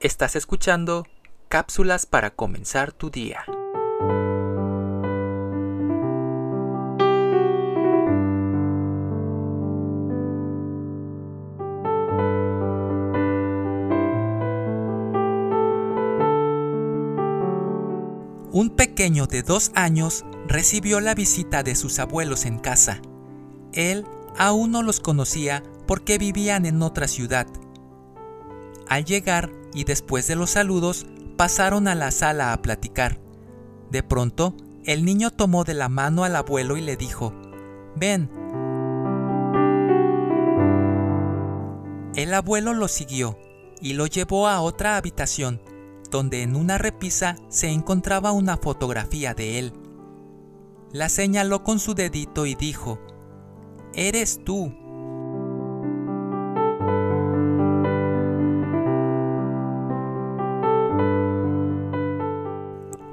Estás escuchando cápsulas para comenzar tu día. Un pequeño de dos años recibió la visita de sus abuelos en casa. Él aún no los conocía porque vivían en otra ciudad. Al llegar y después de los saludos, pasaron a la sala a platicar. De pronto, el niño tomó de la mano al abuelo y le dijo, Ven. El abuelo lo siguió y lo llevó a otra habitación, donde en una repisa se encontraba una fotografía de él. La señaló con su dedito y dijo, Eres tú.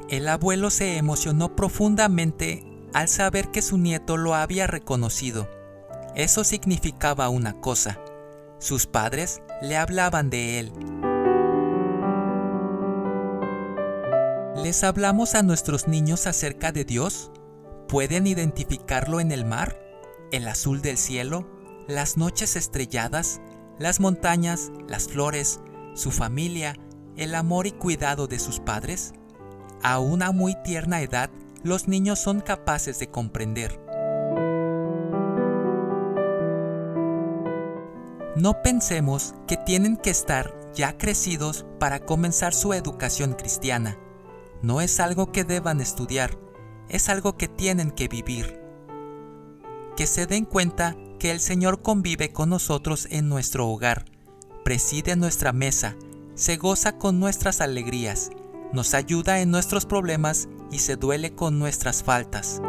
El abuelo se emocionó profundamente al saber que su nieto lo había reconocido. Eso significaba una cosa. Sus padres le hablaban de él. ¿Les hablamos a nuestros niños acerca de Dios? ¿Pueden identificarlo en el mar, el azul del cielo, las noches estrelladas, las montañas, las flores, su familia, el amor y cuidado de sus padres? A una muy tierna edad, los niños son capaces de comprender. No pensemos que tienen que estar ya crecidos para comenzar su educación cristiana. No es algo que deban estudiar, es algo que tienen que vivir. Que se den cuenta que el Señor convive con nosotros en nuestro hogar, preside nuestra mesa, se goza con nuestras alegrías, nos ayuda en nuestros problemas y se duele con nuestras faltas.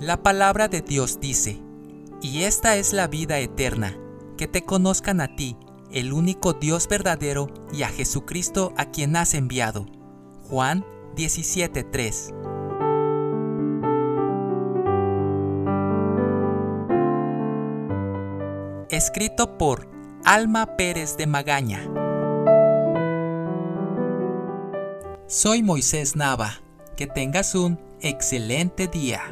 La palabra de Dios dice, y esta es la vida eterna, que te conozcan a ti, el único Dios verdadero, y a Jesucristo a quien has enviado. Juan 17:3 Escrito por Alma Pérez de Magaña. Soy Moisés Nava. Que tengas un excelente día.